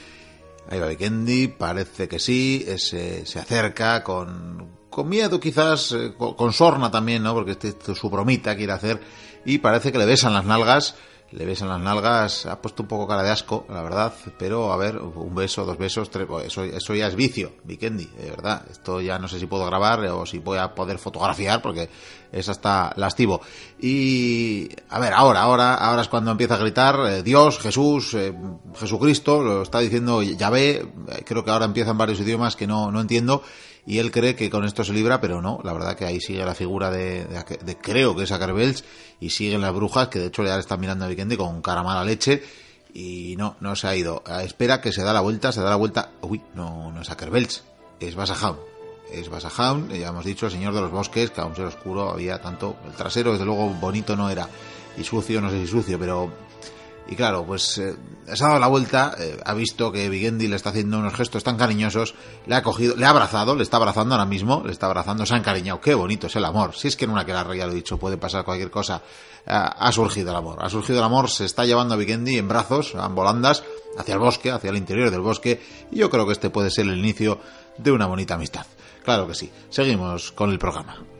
Ahí va Vikendi, parece que sí, se, se acerca con, con miedo quizás, eh, con, sorna también, ¿no? Porque este, este, su bromita quiere hacer y parece que le besan las nalgas le besan las nalgas, ha puesto un poco cara de asco, la verdad, pero a ver, un beso, dos besos, tres, pues, eso, eso ya es vicio, Vikendi, de verdad. Esto ya no sé si puedo grabar o si voy a poder fotografiar porque es hasta lastivo. Y a ver, ahora, ahora, ahora es cuando empieza a gritar eh, Dios, Jesús, eh, Jesucristo, lo está diciendo Yahvé, creo que ahora empiezan varios idiomas que no, no entiendo y él cree que con esto se libra, pero no, la verdad que ahí sigue la figura de, de, creo que es Acarbels y siguen las brujas, que de hecho le están mirando a Vikendi con cara mala leche y no, no se ha ido. Espera que se da la vuelta, se da la vuelta, uy, no, no es Acarbels, es Basajaun. Es Basajaun, ya hemos dicho, el señor de los bosques, que aún ser oscuro había tanto, el trasero desde luego bonito no era, y sucio, no sé si sucio, pero y claro, pues eh, se ha dado la vuelta, eh, ha visto que Vigendi le está haciendo unos gestos tan cariñosos, le ha cogido, le ha abrazado, le está abrazando ahora mismo, le está abrazando, se ha encariñado. Qué bonito es el amor. Si es que en una que la ya lo he dicho, puede pasar cualquier cosa. ha surgido el amor, ha surgido el amor, se está llevando a Vigendi en brazos, en volandas, hacia el bosque, hacia el interior del bosque, y yo creo que este puede ser el inicio de una bonita amistad. Claro que sí. Seguimos con el programa.